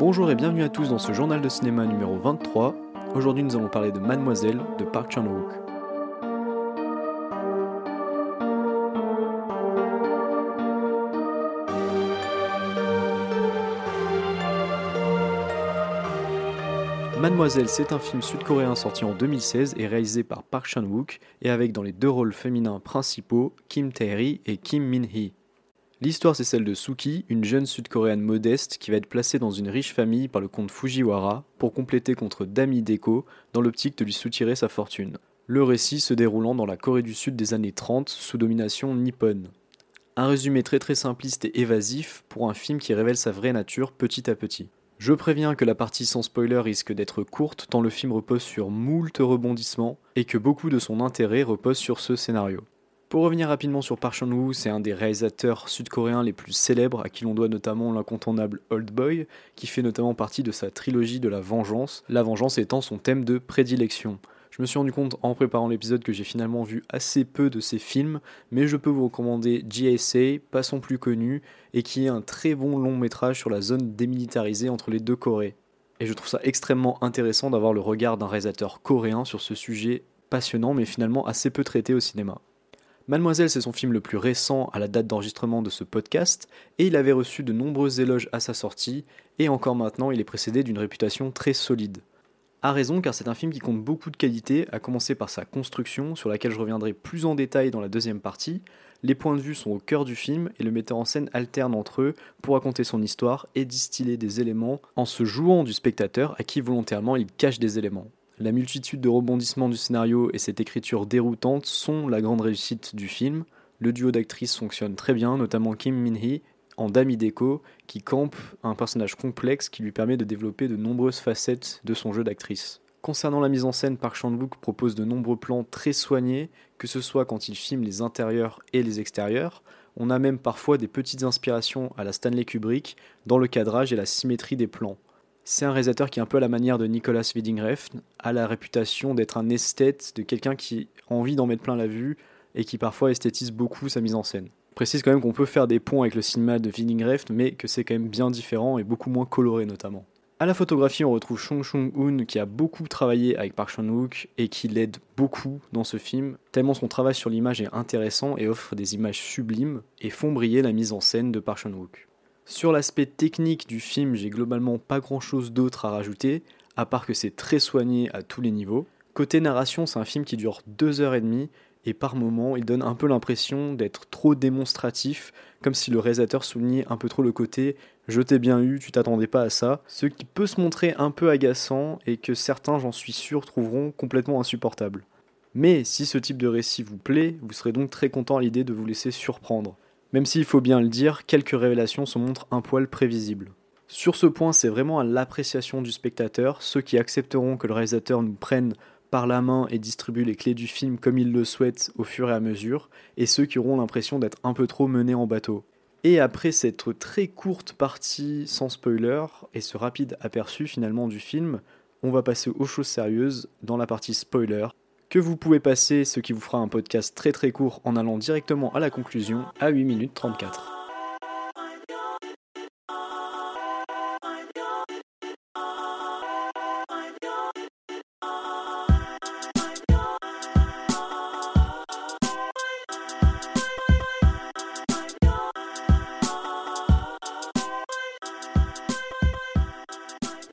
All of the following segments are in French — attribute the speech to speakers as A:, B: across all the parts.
A: Bonjour et bienvenue à tous dans ce journal de cinéma numéro 23. Aujourd'hui nous allons parler de Mademoiselle de Park Chan-wook. Mademoiselle, c'est un film sud-coréen sorti en 2016 et réalisé par Park Chan-wook et avec dans les deux rôles féminins principaux Kim Tae-ri et Kim Min-hee. L'histoire c'est celle de Suki, une jeune sud-coréenne modeste qui va être placée dans une riche famille par le comte Fujiwara pour compléter contre Dami Deko dans l'optique de lui soutirer sa fortune. Le récit se déroulant dans la Corée du Sud des années 30 sous domination nippone. Un résumé très très simpliste et évasif pour un film qui révèle sa vraie nature petit à petit. Je préviens que la partie sans spoiler risque d'être courte tant le film repose sur moult rebondissements et que beaucoup de son intérêt repose sur ce scénario. Pour revenir rapidement sur Park Chan-woo, c'est un des réalisateurs sud-coréens les plus célèbres à qui l'on doit notamment l'incontournable Old Boy, qui fait notamment partie de sa trilogie de la vengeance, la vengeance étant son thème de prédilection. Je me suis rendu compte en préparant l'épisode que j'ai finalement vu assez peu de ces films, mais je peux vous recommander GSA, pas son plus connu, et qui est un très bon long métrage sur la zone démilitarisée entre les deux Corées. Et je trouve ça extrêmement intéressant d'avoir le regard d'un réalisateur coréen sur ce sujet passionnant mais finalement assez peu traité au cinéma. Mademoiselle, c'est son film le plus récent à la date d'enregistrement de ce podcast, et il avait reçu de nombreux éloges à sa sortie, et encore maintenant il est précédé d'une réputation très solide. A raison car c'est un film qui compte beaucoup de qualités, à commencer par sa construction, sur laquelle je reviendrai plus en détail dans la deuxième partie. Les points de vue sont au cœur du film et le metteur en scène alterne entre eux pour raconter son histoire et distiller des éléments en se jouant du spectateur à qui volontairement il cache des éléments. La multitude de rebondissements du scénario et cette écriture déroutante sont la grande réussite du film. Le duo d'actrices fonctionne très bien, notamment Kim Min-hee en Dami Deko, qui campe un personnage complexe qui lui permet de développer de nombreuses facettes de son jeu d'actrice. Concernant la mise en scène, Park Chan-wook propose de nombreux plans très soignés, que ce soit quand il filme les intérieurs et les extérieurs. On a même parfois des petites inspirations à la Stanley Kubrick dans le cadrage et la symétrie des plans. C'est un réalisateur qui un peu à la manière de Nicolas Winding a la réputation d'être un esthète, de quelqu'un qui a envie d'en mettre plein la vue et qui parfois esthétise beaucoup sa mise en scène précise quand même qu'on peut faire des ponts avec le cinéma de Reft, mais que c'est quand même bien différent et beaucoup moins coloré notamment. À la photographie, on retrouve Chong Chung-hoon qui a beaucoup travaillé avec Park Chan-wook et qui l'aide beaucoup dans ce film, tellement son travail sur l'image est intéressant et offre des images sublimes et font briller la mise en scène de Park Chan-wook. Sur l'aspect technique du film, j'ai globalement pas grand chose d'autre à rajouter, à part que c'est très soigné à tous les niveaux. Côté narration, c'est un film qui dure 2 heures et et par moments il donne un peu l'impression d'être trop démonstratif, comme si le réalisateur soulignait un peu trop le côté je t'ai bien eu, tu t'attendais pas à ça, ce qui peut se montrer un peu agaçant et que certains, j'en suis sûr, trouveront complètement insupportable. Mais si ce type de récit vous plaît, vous serez donc très content à l'idée de vous laisser surprendre. Même s'il faut bien le dire, quelques révélations se montrent un poil prévisibles. Sur ce point, c'est vraiment à l'appréciation du spectateur, ceux qui accepteront que le réalisateur nous prenne par la main et distribue les clés du film comme il le souhaite au fur et à mesure, et ceux qui auront l'impression d'être un peu trop menés en bateau. Et après cette très courte partie sans spoiler et ce rapide aperçu finalement du film, on va passer aux choses sérieuses dans la partie spoiler, que vous pouvez passer, ce qui vous fera un podcast très très court en allant directement à la conclusion à 8 minutes 34.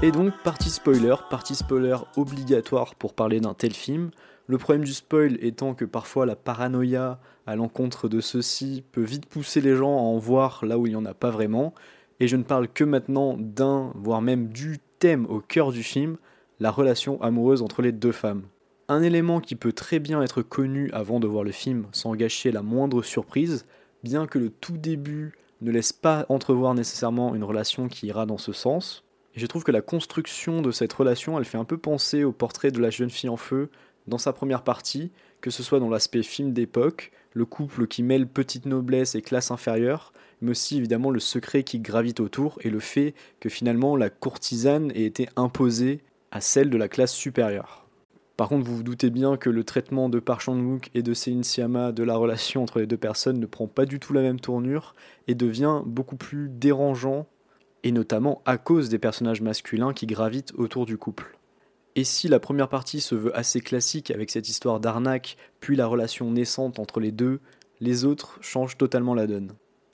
A: Et donc, partie spoiler, partie spoiler obligatoire pour parler d'un tel film. Le problème du spoil étant que parfois la paranoïa à l'encontre de ceci peut vite pousser les gens à en voir là où il n'y en a pas vraiment. Et je ne parle que maintenant d'un, voire même du thème au cœur du film, la relation amoureuse entre les deux femmes. Un élément qui peut très bien être connu avant de voir le film sans gâcher la moindre surprise, bien que le tout début ne laisse pas entrevoir nécessairement une relation qui ira dans ce sens, et je trouve que la construction de cette relation, elle fait un peu penser au portrait de la jeune fille en feu dans sa première partie, que ce soit dans l'aspect film d'époque, le couple qui mêle petite noblesse et classe inférieure, mais aussi évidemment le secret qui gravite autour et le fait que finalement la courtisane ait été imposée à celle de la classe supérieure. Par contre, vous vous doutez bien que le traitement de Park Chan-wook et de Sein Siama de la relation entre les deux personnes ne prend pas du tout la même tournure et devient beaucoup plus dérangeant et notamment à cause des personnages masculins qui gravitent autour du couple. Et si la première partie se veut assez classique avec cette histoire d'arnaque, puis la relation naissante entre les deux, les autres changent totalement la donne.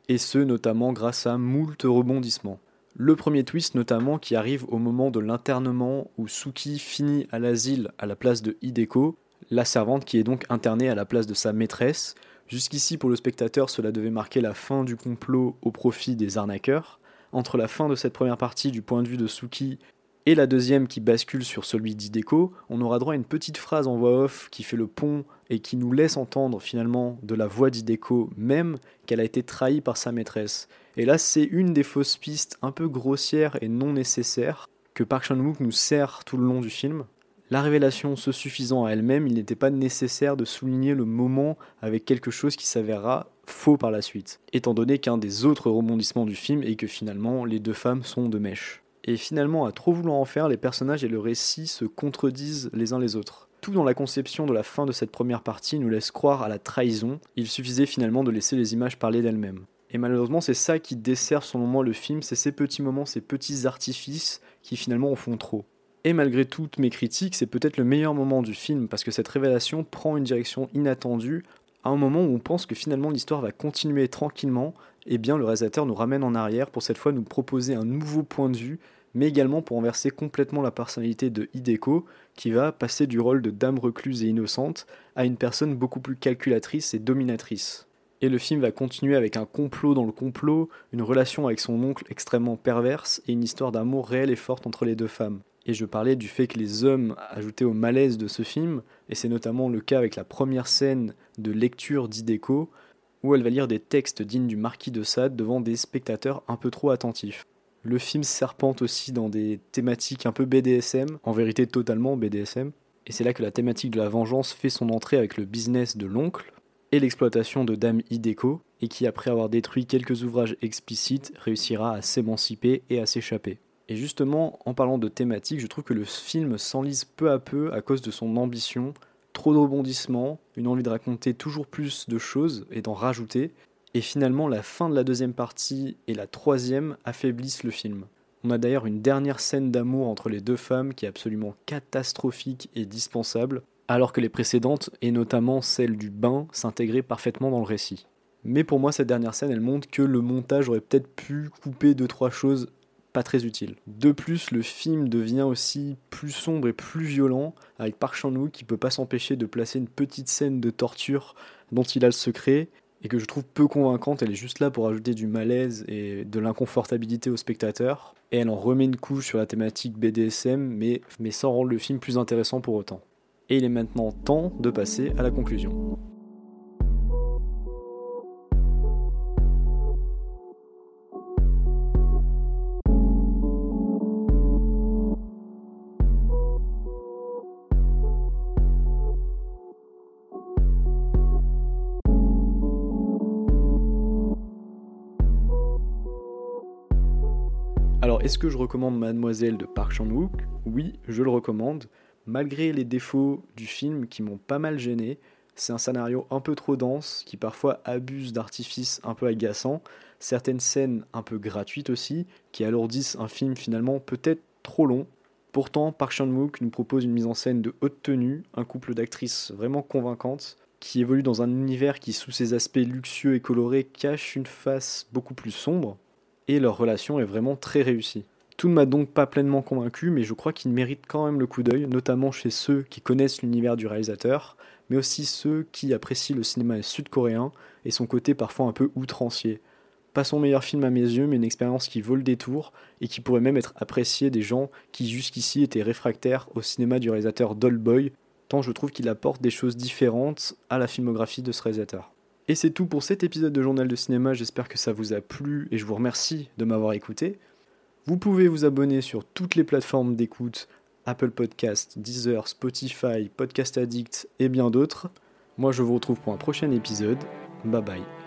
A: Et ce notamment grâce à moult rebondissements. Le premier twist notamment qui arrive au moment de l'internement où Suki finit à l'asile à la place de Hideko, la servante qui est donc internée à la place de sa maîtresse. Jusqu'ici pour le spectateur cela devait marquer la fin du complot au profit des arnaqueurs. Entre la fin de cette première partie du point de vue de Suki et la deuxième qui bascule sur celui d'Hideko, on aura droit à une petite phrase en voix off qui fait le pont et qui nous laisse entendre finalement de la voix d'Hideko même qu'elle a été trahie par sa maîtresse. Et là, c'est une des fausses pistes un peu grossières et non nécessaires que Park Chan-wook nous sert tout le long du film. La révélation se suffisant à elle-même, il n'était pas nécessaire de souligner le moment avec quelque chose qui s'avérera faux par la suite, étant donné qu'un des autres rebondissements du film est que finalement les deux femmes sont de mèche. Et finalement, à trop vouloir en faire, les personnages et le récit se contredisent les uns les autres. Tout dans la conception de la fin de cette première partie nous laisse croire à la trahison, il suffisait finalement de laisser les images parler d'elles-mêmes. Et malheureusement, c'est ça qui dessert selon moi le film, c'est ces petits moments, ces petits artifices qui finalement en font trop. Et malgré toutes mes critiques, c'est peut-être le meilleur moment du film parce que cette révélation prend une direction inattendue à un moment où on pense que finalement l'histoire va continuer tranquillement, et bien le réalisateur nous ramène en arrière pour cette fois nous proposer un nouveau point de vue, mais également pour renverser complètement la personnalité de Hideko, qui va passer du rôle de dame recluse et innocente à une personne beaucoup plus calculatrice et dominatrice. Et le film va continuer avec un complot dans le complot, une relation avec son oncle extrêmement perverse et une histoire d'amour réelle et forte entre les deux femmes. Et je parlais du fait que les hommes ajoutaient au malaise de ce film, et c'est notamment le cas avec la première scène de lecture d'Ideko, où elle va lire des textes dignes du marquis de Sade devant des spectateurs un peu trop attentifs. Le film serpente aussi dans des thématiques un peu BDSM, en vérité totalement BDSM, et c'est là que la thématique de la vengeance fait son entrée avec le business de l'oncle, et l'exploitation de Dame Hideko, et qui, après avoir détruit quelques ouvrages explicites, réussira à s'émanciper et à s'échapper. Et justement, en parlant de thématique, je trouve que le film s'enlise peu à peu à cause de son ambition, trop de rebondissements, une envie de raconter toujours plus de choses et d'en rajouter, et finalement la fin de la deuxième partie et la troisième affaiblissent le film. On a d'ailleurs une dernière scène d'amour entre les deux femmes qui est absolument catastrophique et dispensable, alors que les précédentes, et notamment celle du bain, s'intégraient parfaitement dans le récit. Mais pour moi, cette dernière scène, elle montre que le montage aurait peut-être pu couper deux trois choses pas très utiles. De plus, le film devient aussi plus sombre et plus violent, avec Park Chan-wook qui peut pas s'empêcher de placer une petite scène de torture dont il a le secret, et que je trouve peu convaincante, elle est juste là pour ajouter du malaise et de l'inconfortabilité au spectateur, et elle en remet une couche sur la thématique BDSM, mais, mais sans rendre le film plus intéressant pour autant et il est maintenant temps de passer à la conclusion. Alors, est-ce que je recommande Mademoiselle de Park Chan-wook? Oui, je le recommande. Malgré les défauts du film qui m'ont pas mal gêné, c'est un scénario un peu trop dense, qui parfois abuse d'artifices un peu agaçants, certaines scènes un peu gratuites aussi, qui alourdissent un film finalement peut-être trop long. Pourtant, Park Chan-wook nous propose une mise en scène de haute tenue, un couple d'actrices vraiment convaincantes, qui évolue dans un univers qui, sous ses aspects luxueux et colorés, cache une face beaucoup plus sombre, et leur relation est vraiment très réussie. Tout ne m'a donc pas pleinement convaincu, mais je crois qu'il mérite quand même le coup d'œil, notamment chez ceux qui connaissent l'univers du réalisateur, mais aussi ceux qui apprécient le cinéma sud-coréen et son côté parfois un peu outrancier. Pas son meilleur film à mes yeux, mais une expérience qui vaut le détour et qui pourrait même être appréciée des gens qui jusqu'ici étaient réfractaires au cinéma du réalisateur Dollboy, tant je trouve qu'il apporte des choses différentes à la filmographie de ce réalisateur. Et c'est tout pour cet épisode de Journal de cinéma, j'espère que ça vous a plu et je vous remercie de m'avoir écouté. Vous pouvez vous abonner sur toutes les plateformes d'écoute, Apple Podcast, Deezer, Spotify, Podcast Addict et bien d'autres. Moi je vous retrouve pour un prochain épisode. Bye bye.